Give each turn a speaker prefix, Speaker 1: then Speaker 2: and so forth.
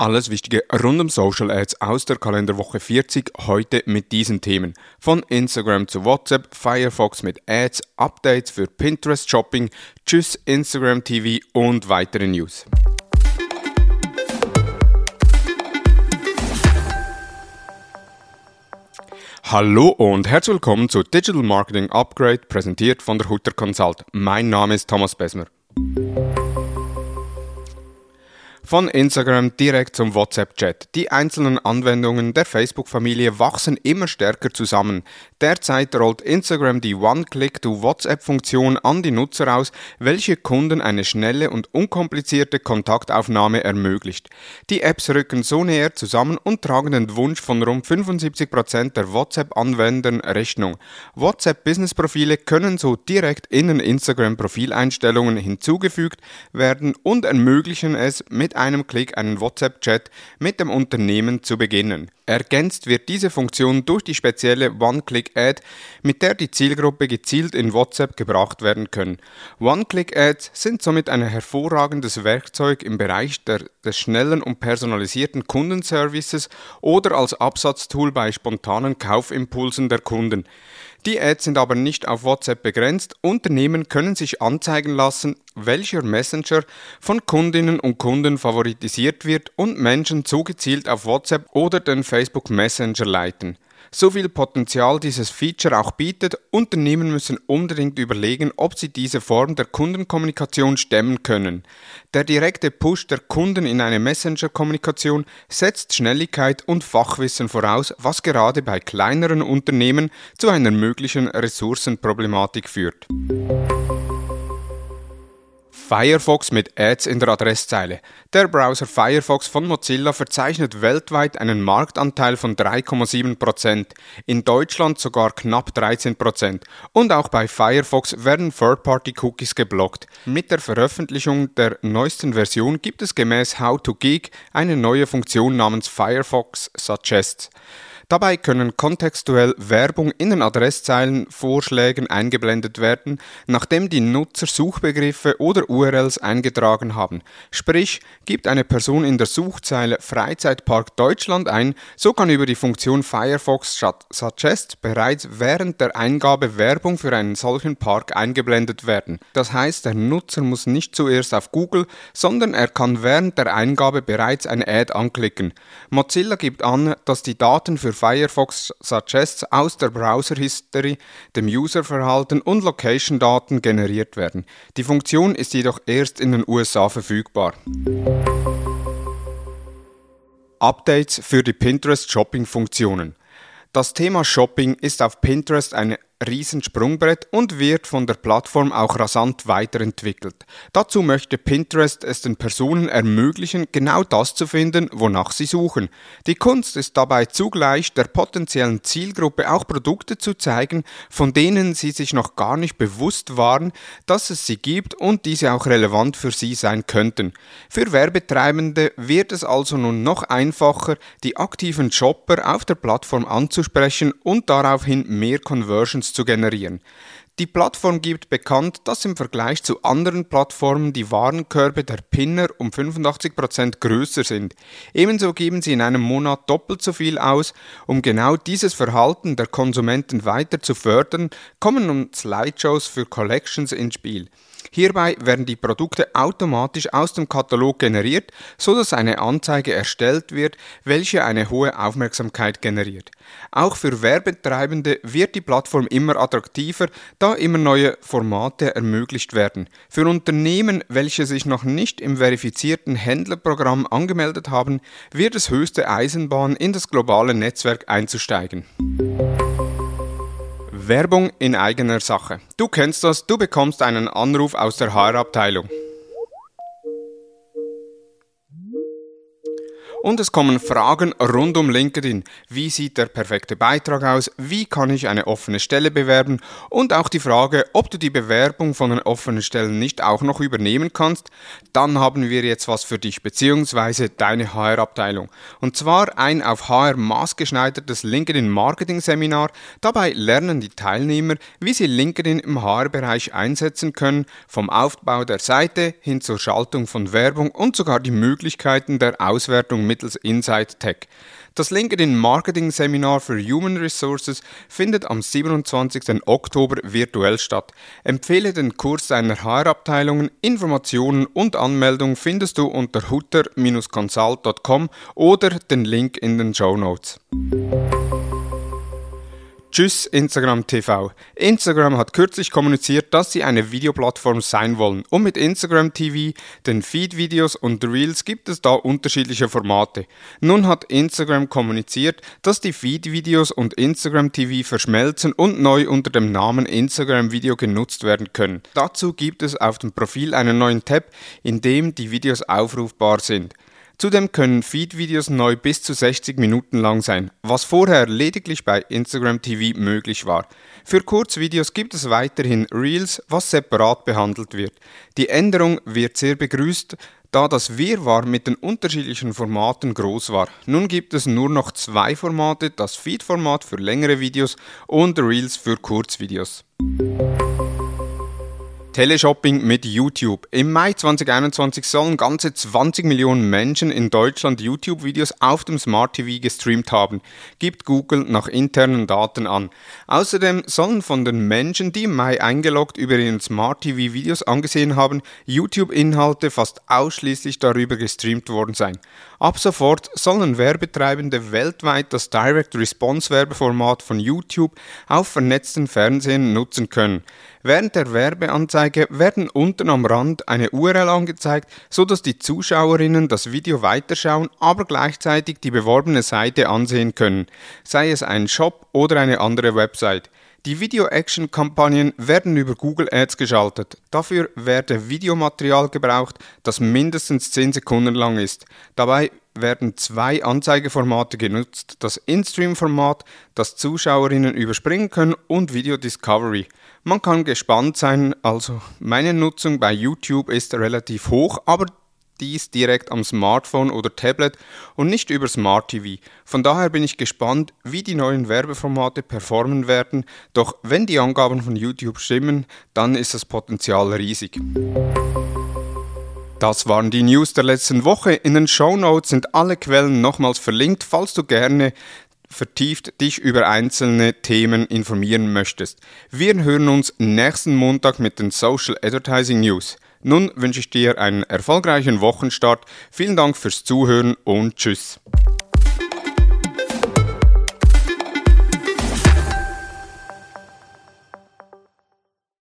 Speaker 1: Alles Wichtige rund um Social Ads aus der Kalenderwoche 40 heute mit diesen Themen. Von Instagram zu WhatsApp, Firefox mit Ads, Updates für Pinterest Shopping, Tschüss Instagram TV und weitere News. Hallo und herzlich willkommen zu Digital Marketing Upgrade, präsentiert von der Hutter Consult. Mein Name ist Thomas Besmer. Von Instagram direkt zum WhatsApp-Chat. Die einzelnen Anwendungen der Facebook-Familie wachsen immer stärker zusammen. Derzeit rollt Instagram die One-Click-to-WhatsApp-Funktion an die Nutzer aus, welche Kunden eine schnelle und unkomplizierte Kontaktaufnahme ermöglicht. Die Apps rücken so näher zusammen und tragen den Wunsch von rund 75% der WhatsApp-Anwendern Rechnung. WhatsApp-Business-Profile können so direkt in den Instagram-Profileinstellungen hinzugefügt werden und ermöglichen es mit einem Klick einen WhatsApp-Chat mit dem Unternehmen zu beginnen. Ergänzt wird diese Funktion durch die spezielle One-Click-Ad, mit der die Zielgruppe gezielt in WhatsApp gebracht werden können. One-Click-Ads sind somit ein hervorragendes Werkzeug im Bereich der, des schnellen und personalisierten Kundenservices oder als Absatztool bei spontanen Kaufimpulsen der Kunden. Die Ads sind aber nicht auf WhatsApp begrenzt. Unternehmen können sich anzeigen lassen, welcher Messenger von Kundinnen und Kunden favoritisiert wird und Menschen zugezielt auf WhatsApp oder den Facebook Messenger leiten so viel Potenzial dieses Feature auch bietet, Unternehmen müssen unbedingt überlegen, ob sie diese Form der Kundenkommunikation stemmen können. Der direkte Push der Kunden in eine Messenger-Kommunikation setzt Schnelligkeit und Fachwissen voraus, was gerade bei kleineren Unternehmen zu einer möglichen Ressourcenproblematik führt. Firefox mit Ads in der Adresszeile. Der Browser Firefox von Mozilla verzeichnet weltweit einen Marktanteil von 3,7%, in Deutschland sogar knapp 13%. Und auch bei Firefox werden Third-Party-Cookies geblockt. Mit der Veröffentlichung der neuesten Version gibt es gemäß How to Geek eine neue Funktion namens Firefox Suggests. Dabei können kontextuell Werbung in den Adresszeilenvorschlägen eingeblendet werden, nachdem die Nutzer Suchbegriffe oder URLs eingetragen haben. Sprich, gibt eine Person in der Suchzeile Freizeitpark Deutschland ein, so kann über die Funktion Firefox Suggest bereits während der Eingabe Werbung für einen solchen Park eingeblendet werden. Das heißt, der Nutzer muss nicht zuerst auf Google, sondern er kann während der Eingabe bereits eine Ad anklicken. Mozilla gibt an, dass die Daten für Firefox Suggests aus der Browser-History, dem Userverhalten und Location-Daten generiert werden. Die Funktion ist jedoch erst in den USA verfügbar. Updates für die Pinterest Shopping-Funktionen. Das Thema Shopping ist auf Pinterest eine Riesensprungbrett und wird von der Plattform auch rasant weiterentwickelt. Dazu möchte Pinterest es den Personen ermöglichen, genau das zu finden, wonach sie suchen. Die Kunst ist dabei zugleich der potenziellen Zielgruppe auch Produkte zu zeigen, von denen sie sich noch gar nicht bewusst waren, dass es sie gibt und diese auch relevant für sie sein könnten. Für Werbetreibende wird es also nun noch einfacher, die aktiven Shopper auf der Plattform anzusprechen und daraufhin mehr Conversions zu generieren. Die Plattform gibt bekannt, dass im Vergleich zu anderen Plattformen die Warenkörbe der Pinner um 85% größer sind. Ebenso geben sie in einem Monat doppelt so viel aus. Um genau dieses Verhalten der Konsumenten weiter zu fördern, kommen nun Slideshows für Collections ins Spiel. Hierbei werden die Produkte automatisch aus dem Katalog generiert, so dass eine Anzeige erstellt wird, welche eine hohe Aufmerksamkeit generiert. Auch für Werbetreibende wird die Plattform immer attraktiver, da immer neue Formate ermöglicht werden. Für Unternehmen, welche sich noch nicht im verifizierten Händlerprogramm angemeldet haben, wird es höchste Eisenbahn in das globale Netzwerk einzusteigen. Werbung in eigener Sache. Du kennst das, du bekommst einen Anruf aus der HR-Abteilung. Und es kommen Fragen rund um LinkedIn. Wie sieht der perfekte Beitrag aus? Wie kann ich eine offene Stelle bewerben? Und auch die Frage, ob du die Bewerbung von den offenen Stellen nicht auch noch übernehmen kannst. Dann haben wir jetzt was für dich bzw. deine HR-Abteilung. Und zwar ein auf HR maßgeschneidertes LinkedIn Marketing Seminar. Dabei lernen die Teilnehmer, wie sie LinkedIn im HR-Bereich einsetzen können, vom Aufbau der Seite hin zur Schaltung von Werbung und sogar die Möglichkeiten der Auswertung mittels Insight Tech. Das LinkedIn Marketing Seminar für Human Resources findet am 27. Oktober virtuell statt. Empfehle den Kurs deiner HR-Abteilungen. Informationen und Anmeldung findest du unter hutter-consult.com oder den Link in den Show Notes. Tschüss Instagram TV. Instagram hat kürzlich kommuniziert, dass sie eine Videoplattform sein wollen. Und mit Instagram TV, den Feed-Videos und Reels gibt es da unterschiedliche Formate. Nun hat Instagram kommuniziert, dass die Feed-Videos und Instagram TV verschmelzen und neu unter dem Namen Instagram Video genutzt werden können. Dazu gibt es auf dem Profil einen neuen Tab, in dem die Videos aufrufbar sind. Zudem können Feed-Videos neu bis zu 60 Minuten lang sein, was vorher lediglich bei Instagram TV möglich war. Für Kurzvideos gibt es weiterhin Reels, was separat behandelt wird. Die Änderung wird sehr begrüßt, da das Wirrwarr mit den unterschiedlichen Formaten groß war. Nun gibt es nur noch zwei Formate, das Feed-Format für längere Videos und Reels für Kurzvideos. Teleshopping mit YouTube. Im Mai 2021 sollen ganze 20 Millionen Menschen in Deutschland YouTube-Videos auf dem Smart TV gestreamt haben, gibt Google nach internen Daten an. Außerdem sollen von den Menschen, die im Mai eingeloggt über ihren Smart TV Videos angesehen haben, YouTube-Inhalte fast ausschließlich darüber gestreamt worden sein. Ab sofort sollen Werbetreibende weltweit das Direct Response Werbeformat von YouTube auf vernetzten Fernsehen nutzen können. Während der Werbeanzeige werden unten am Rand eine URL angezeigt, so dass die Zuschauerinnen das Video weiterschauen, aber gleichzeitig die beworbene Seite ansehen können, sei es ein Shop oder eine andere Website. Die Video-Action-Kampagnen werden über Google Ads geschaltet. Dafür werde Videomaterial gebraucht, das mindestens 10 Sekunden lang ist. Dabei werden zwei Anzeigeformate genutzt, das In-Stream-Format, das Zuschauerinnen überspringen können, und Video Discovery. Man kann gespannt sein, also meine Nutzung bei YouTube ist relativ hoch, aber dies direkt am Smartphone oder Tablet und nicht über Smart TV. Von daher bin ich gespannt, wie die neuen Werbeformate performen werden, doch wenn die Angaben von YouTube stimmen, dann ist das Potenzial riesig. Das waren die News der letzten Woche. In den Show Notes sind alle Quellen nochmals verlinkt, falls du gerne vertieft dich über einzelne Themen informieren möchtest. Wir hören uns nächsten Montag mit den Social Advertising News. Nun wünsche ich dir einen erfolgreichen Wochenstart. Vielen Dank fürs Zuhören und Tschüss.